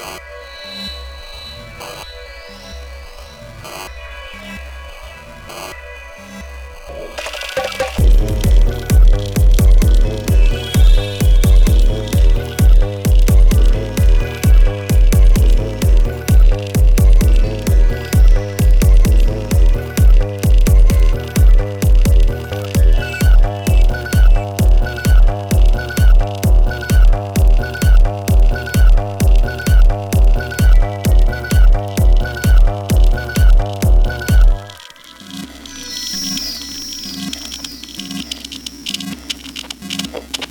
Bye. you